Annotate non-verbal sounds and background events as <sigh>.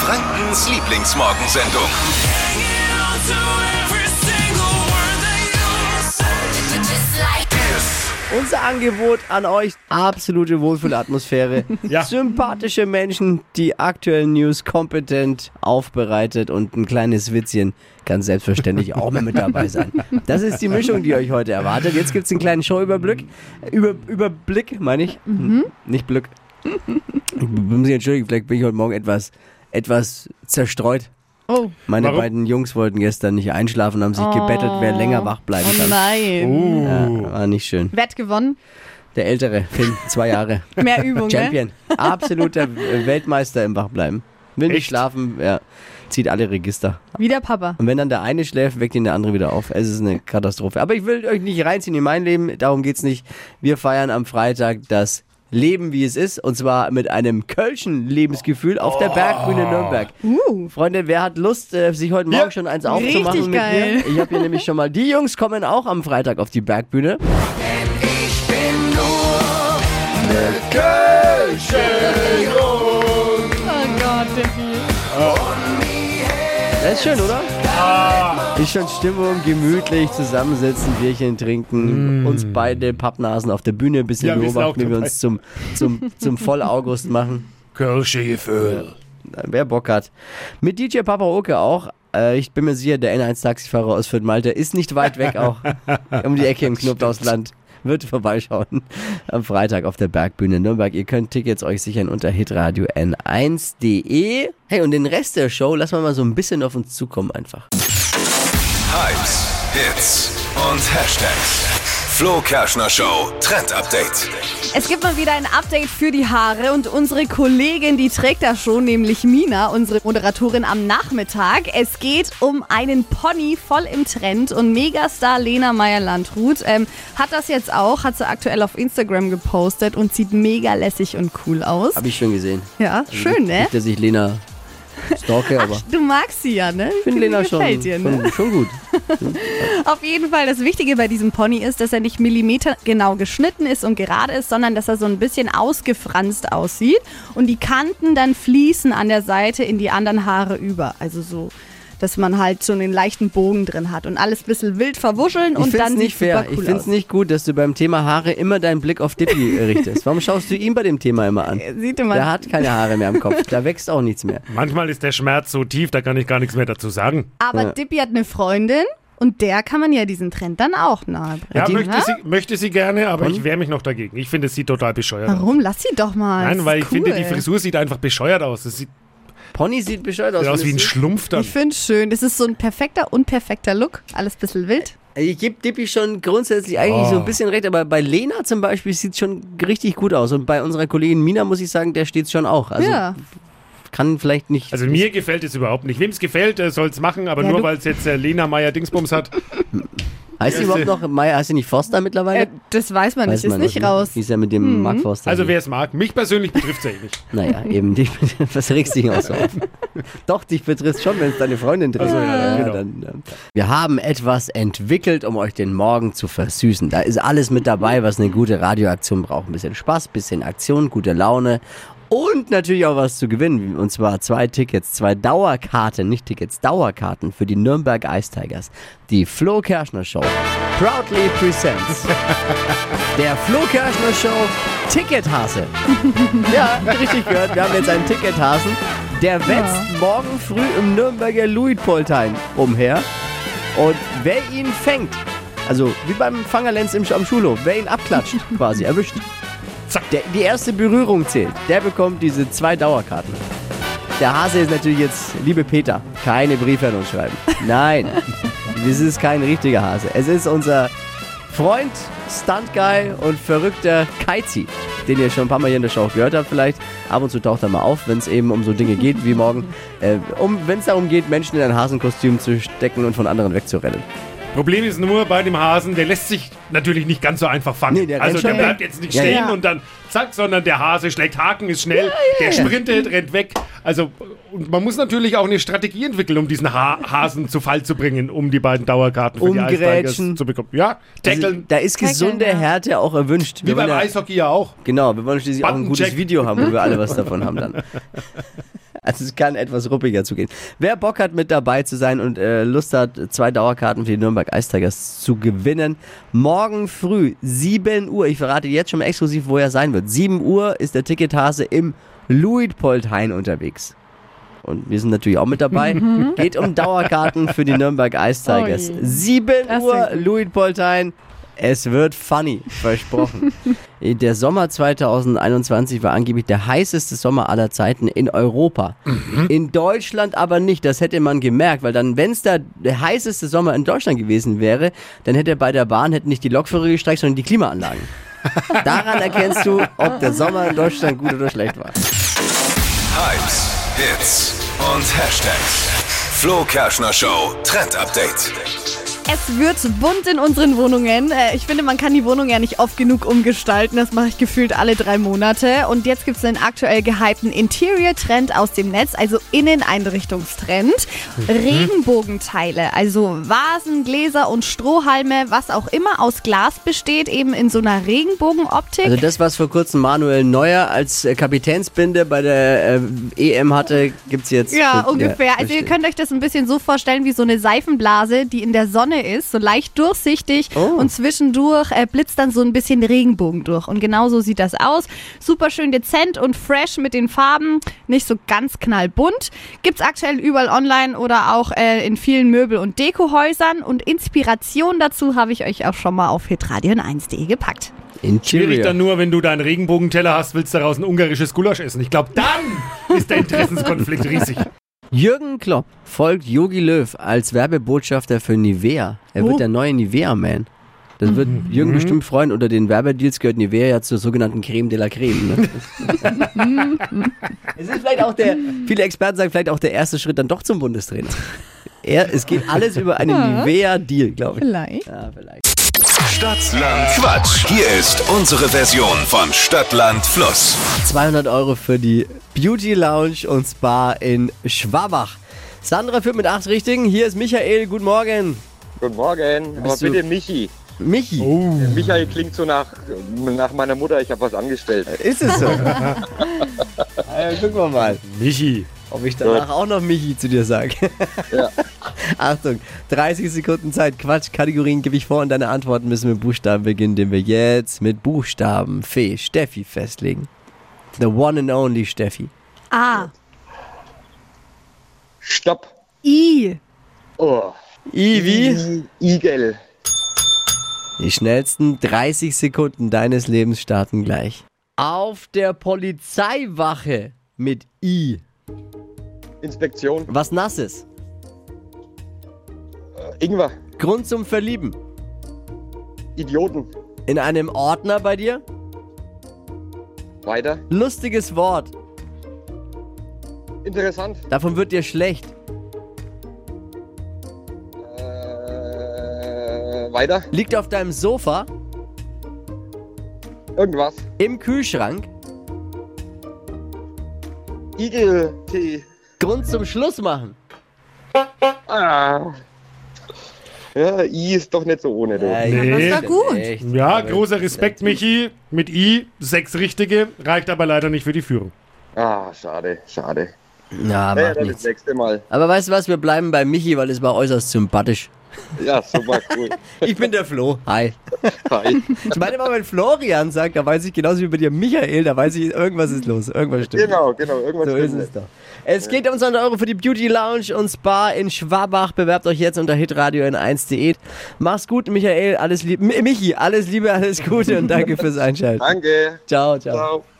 Frankens Lieblingsmorgensendung. Unser Angebot an euch, absolute Wohlfühlatmosphäre. <laughs> Ja. Sympathische Menschen, die aktuellen News kompetent aufbereitet und ein kleines Witzchen kann selbstverständlich <laughs> auch mal mit dabei sein. Das ist die Mischung, die euch heute erwartet. Jetzt gibt es einen kleinen Showüberblick. Über, Überblick, meine ich. Nicht Blick. <laughs> Ich muss mich entschuldigen, vielleicht bin ich heute Morgen etwas, etwas zerstreut. Oh, Meine Warum? beiden Jungs wollten gestern nicht einschlafen, haben sich gebettelt, wer länger wach bleiben oh kann. nein. Ja, war nicht schön. Wer hat gewonnen? Der ältere, Finn, zwei Jahre. <laughs> Mehr Übung, ne? Champion. Absoluter äh, Weltmeister im Wachbleiben. Will nicht Echt? schlafen, ja. Zieht alle Register. Wie der Papa. Und wenn dann der eine schläft, weckt ihn der andere wieder auf. Es ist eine Katastrophe. Aber ich will euch nicht reinziehen in mein Leben. Darum geht's nicht. Wir feiern am Freitag das Leben, wie es ist. Und zwar mit einem Kölschen Lebensgefühl auf der Bergbühne Nürnberg. Uh. Freunde, wer hat Lust, äh, sich heute Morgen Ja. schon eins aufzumachen Richtig mit geil. mir? Ich habe hier nämlich schon mal. Die Jungs kommen auch am Freitag auf die Bergbühne. Oh Gott, Dippi. Das ist schön, oder? Ist schon Stimmung, gemütlich zusammensitzen, Bierchen trinken, uns beide Pappnasen auf der Bühne ein bisschen Ja, beobachten, wie wir uns zum, zum, zum Vollaugust machen. Kölsche Gefühl. Wer Bock hat. Mit DJ Papa Oke auch. Äh, ich bin mir sicher, der N1-Taxifahrer aus Fürth Malte ist nicht weit weg auch. <laughs> um die Ecke im Knoblauchsland. Wird vorbeischauen am Freitag auf der Bergbühne Nürnberg. Ihr könnt Tickets euch sichern unter hitradio n1.de. Hey, und den Rest der Show lassen wir mal so ein bisschen auf uns zukommen einfach. Hypes, Hits und Hashtags. Flo Kerschner Show Trend Update. Es gibt mal wieder ein Update für die Haare und unsere Kollegin, die trägt das schon, nämlich Mina, unsere Moderatorin am Nachmittag. Es geht um einen Pony voll im Trend und Megastar Lena Meyer-Landrut ähm, hat das jetzt auch, hat sie aktuell auf Instagram gepostet und sieht mega lässig und cool aus. Habe ich schon gesehen. Ja, schön, ne? Nicht, dass ich Lena stalke, aber ich Du magst sie ja, ne? finde Lena schon, dir, ne? schon, schon gut. <laughs> Auf jeden Fall, das Wichtige bei diesem Pony ist, dass er nicht Millimeter genau geschnitten ist und gerade ist, sondern dass er so ein bisschen ausgefranst aussieht und die Kanten dann fließen an der Seite in die anderen Haare über. Also so, dass man halt so einen leichten Bogen drin hat und alles ein bisschen wild verwuscheln Ich und finde dann es nicht fair. cool ich finde es nicht gut, dass du beim Thema Haare immer deinen Blick auf Dippy <laughs> richtest. Warum schaust du ihn bei dem Thema immer an? Sieht Der immer, hat keine Haare mehr am Kopf. Da wächst auch nichts mehr. Manchmal ist der Schmerz so tief, da kann ich gar nichts mehr dazu sagen. aber Ja. Dippy hat eine Freundin und der kann man ja diesen Trend dann auch nahe Ja, bringen. möchte sie, möchte sie gerne, aber ich wehre mich noch dagegen. Ich finde, es sieht total bescheuert aus. Warum? Lass sie doch mal. Nein, Das weil ist ich finde, die cool. Frisur sieht einfach bescheuert aus. Es sieht Pony sieht bescheuert aus. aus wie ein? Schlumpf dann. Ich finde es schön. Das ist so ein perfekter, unperfekter Look. Alles ein bisschen wild. Ich gebe Dippy schon grundsätzlich eigentlich Oh. so ein bisschen recht, aber bei Lena zum Beispiel sieht es schon richtig gut aus. Und bei unserer Kollegin Mina muss ich sagen, der steht schon auch. Also ja. Kann vielleicht nicht. Also mir gefällt es überhaupt nicht. Wem es gefällt, soll es machen, aber Ja, nur weil es jetzt äh, Lena Meyer Dingsbums hat. heißt sie überhaupt noch Maya? Heißt sie nicht Forster mittlerweile? Äh, das weiß man Weiß nicht, ist man nicht noch, ne? raus. Die ist ja mit dem Mark Forster. Also wer es mag, mich persönlich betrifft es ja eh nicht. <laughs> Naja, eben, dich, <laughs> was regst du dich auch so auf? Doch, dich betrifft schon, wenn es deine Freundin trifft. Also, ja, genau. dann, ja. Wir haben etwas entwickelt, um euch den Morgen zu versüßen. Da ist alles mit dabei, was eine gute Radioaktion braucht. Ein bisschen Spaß, bisschen Aktion, gute Laune und natürlich auch was zu gewinnen. Und zwar zwei Tickets, zwei Dauerkarten, nicht Tickets, Dauerkarten für die Nürnberg Ice Tigers. Die Flo Kerschner Show proudly presents <laughs> der Flo Kerschner Show Tickethase. <laughs> Ja, richtig gehört. Wir haben jetzt einen Tickethasen. Der wetzt morgen früh im Nürnberger Luitpoldhain umher. Und wer ihn fängt, also wie beim Fangerlenz im, am Schulhof, wer ihn abklatscht, <laughs> quasi, erwischt, Zack. der, die erste Berührung zählt, der bekommt diese zwei Dauerkarten. Der Hase ist natürlich jetzt, liebe Peter, keine Briefe an uns schreiben. <laughs> Nein, das ist kein richtiger Hase. Es ist unser Freund, Stuntguy und verrückter Kaizi, den ihr schon ein paar Mal hier in der Show gehört habt vielleicht. Ab und zu taucht er mal auf, wenn es eben um so Dinge geht wie morgen. Äh, um, wenn es darum geht, Menschen in ein Hasenkostüm zu stecken und von anderen wegzurennen. Problem ist nur bei dem Hasen, der lässt sich natürlich nicht ganz so einfach fangen. Nee, der also der bleibt jetzt nicht Ja, stehen ja. und dann zack, sondern der Hase schlägt Haken, ist schnell, der sprintet, rennt weg. Also, und man muss natürlich auch eine Strategie entwickeln, um diesen ha Hasen zu Fall zu bringen, um die beiden Dauerkarten für die Ice Tigers Umgrätschen. zu bekommen. Ja, Also, tackeln. da ist gesunde ja. Härte auch erwünscht. wie Wir beim ja- Eishockey ja auch. Genau, wir wollen schließlich auch ein gutes. Video haben, wo wir alle was <laughs> davon haben dann. <laughs> Also es kann etwas ruppiger zugehen. Wer Bock hat mit dabei zu sein und äh, Lust hat, zwei Dauerkarten für die Nürnberg Ice Tigers zu gewinnen, morgen früh 7 Uhr, ich verrate jetzt schon mal exklusiv, wo er sein wird. 7 Uhr ist der Tickethase im Luitpoldhain unterwegs. Und wir sind natürlich auch mit dabei. Geht um Dauerkarten für die Nürnberg Ice Tigers. Oh je. 7 Das Uhr. Luitpoldhain. Es wird funny, versprochen. <laughs> der Sommer 2021 war angeblich der heißeste Sommer aller Zeiten in Europa. In Deutschland aber nicht. Das hätte man gemerkt, weil dann, wenn es da der heißeste Sommer in Deutschland gewesen wäre, dann hätte bei der Bahn hätten nicht die Lokführer gestreikt, sondern die Klimaanlagen. <laughs> Daran erkennst du, ob der Sommer in Deutschland gut oder schlecht war. Hypes, Hits und Hashtags. Flo Kerschner Show Trend Update. Es wird bunt in unseren Wohnungen. Äh, Ich finde, man kann die Wohnung ja nicht oft genug umgestalten. Das mache ich gefühlt alle drei Monate. Und jetzt gibt es einen aktuell gehypten Interior-Trend aus dem Netz, also Inneneinrichtungstrend. Regenbogenteile, also Vasen, Gläser und Strohhalme, was auch immer aus Glas besteht, eben in so einer Regenbogenoptik. Also das, was vor kurzem Manuel Neuer als äh, Kapitänsbinde bei der äh, EM hatte, gibt's jetzt. Ja, ungefähr. also ihr könnt euch das ein bisschen so vorstellen wie so eine Seifenblase, die in der Sonne ist, so leicht durchsichtig Oh. und zwischendurch äh, blitzt dann so ein bisschen Regenbogen durch. Und genau so sieht das aus. Super schön dezent und fresh mit den Farben, nicht so ganz knallbunt. Gibt's aktuell überall online oder auch äh, in vielen Möbel- und Dekohäusern. Und Inspiration dazu habe ich euch auch schon mal auf hitradion1.de gepackt. Schwierig Interior. dann nur, wenn du deinen Regenbogenteller hast, willst du daraus ein ungarisches Gulasch essen. Ich glaube, dann ist der Interessenskonflikt riesig. Jürgen Klopp folgt Yogi Löw als Werbebotschafter für Nivea. Er wird Oh. der neue Nivea-Man. Das wird Jürgen bestimmt freuen. Unter den Werbedeals gehört Nivea ja zur sogenannten Creme de la Creme. Ne? <laughs> es ist vielleicht auch der, viele Experten sagen, vielleicht auch der erste Schritt dann doch zum Bundestrainer. Er, es geht alles über einen Nivea-Deal, glaube ich. Vielleicht. Ja, vielleicht. Stadtland Quatsch. Hier ist unsere Version von Stadtland Fluss. 200 Euro für die Beauty Lounge und Spa in Schwabach. Sandra führt mit acht Richtigen. Hier ist Michael. Guten Morgen. Guten Morgen, aber Bist du- bitte Michi. Michi. Michael klingt so nach, nach meiner Mutter, ich habe was angestellt. Ist es so? <laughs> also, gucken wir mal, Michi. Ob ich danach auch noch Michi zu dir sage. <laughs> Ja. <laughs> Achtung, 30 Sekunden Zeit. Quatsch, Kategorien gebe ich vor und deine Antworten müssen mit Buchstaben beginnen, den wir jetzt mit Buchstaben Fee Steffi festlegen. The one and only Steffi. A. Stopp. I. Oh. I wie? I- Igel. Die schnellsten 30 Sekunden deines Lebens starten gleich. Auf der Polizeiwache mit I. Inspektion. Was Nasses. Äh, Ingwer. Grund zum Verlieben. Idioten. In einem Ordner bei dir. Weiter. Lustiges Wort. Interessant. Davon wird dir schlecht. Äh, weiter. Liegt auf deinem Sofa. Irgendwas. Im Kühlschrank. Igeltee. Grund zum Schluss machen. Ah. Ja, I ist doch nicht so ohne. Du. Nee. Das war gut. Echt. Ja, großer Respekt, Michi. Mit I, sechs richtige, reicht aber leider nicht für die Führung. Ah, schade, schade. Na, Ja, macht dann das nichts. nächste Mal. Aber weißt du was, wir bleiben bei Michi, weil es war äußerst sympathisch. Ja, super cool. <laughs> Ich bin der Flo. Hi. Hi. Ich meine immer, wenn Florian sagt, da weiß ich genauso wie bei dir Michael, da weiß ich, irgendwas ist los. Irgendwas stimmt. Genau, genau. Irgendwas So ist stimmt es doch. Es geht um 200 Euro für die Beauty Lounge und Spa in Schwabach. Bewerbt euch jetzt unter hitradio n1.de. Mach's gut, Michael. Alles Liebe. Michi, alles Liebe, alles Gute und danke fürs Einschalten. Danke. Ciao, ciao. Ciao.